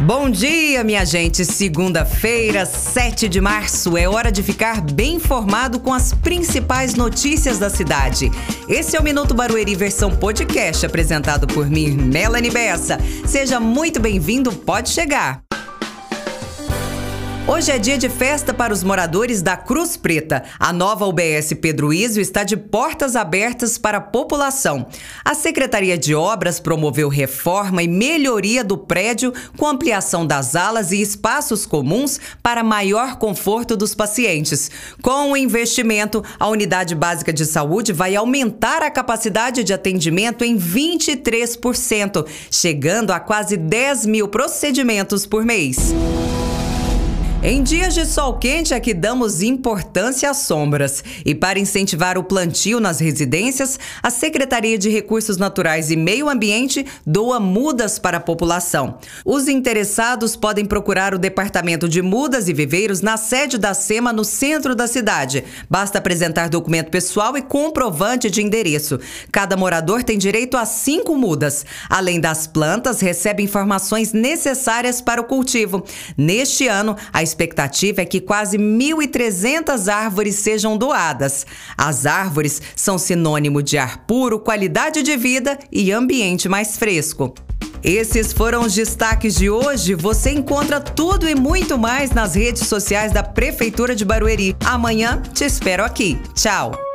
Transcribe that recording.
Bom dia, minha gente. Segunda-feira, 7 de março. É hora de ficar bem informado com as principais notícias da cidade. Esse é o Minuto Barueri versão podcast, apresentado por mim, Melanie Bessa. Seja muito bem-vindo, pode chegar. Hoje é dia de festa para os moradores da Cruz Preta. A nova UBS Pedro Ísio está de portas abertas para a população. A Secretaria de Obras promoveu reforma e melhoria do prédio com ampliação das alas e espaços comuns para maior conforto dos pacientes. Com o investimento, a Unidade Básica de Saúde vai aumentar a capacidade de atendimento em 23%, chegando a quase 10 mil procedimentos por mês. Em dias de sol quente é que damos importância às sombras. E para incentivar o plantio nas residências, a Secretaria de Recursos Naturais e Meio Ambiente doa mudas para a população. Os interessados podem procurar o Departamento de Mudas e Viveiros na sede da SEMA no centro da cidade. Basta apresentar documento pessoal e comprovante de endereço. Cada morador tem direito a cinco mudas. Além das plantas, recebe informações necessárias para o cultivo. Neste ano, a expectativa é que quase 1.300 árvores sejam doadas. As árvores são sinônimo de ar puro, qualidade de vida e ambiente mais fresco. Esses foram os destaques de hoje. Você encontra tudo e muito mais nas redes sociais da Prefeitura de Barueri. Amanhã te espero aqui. Tchau!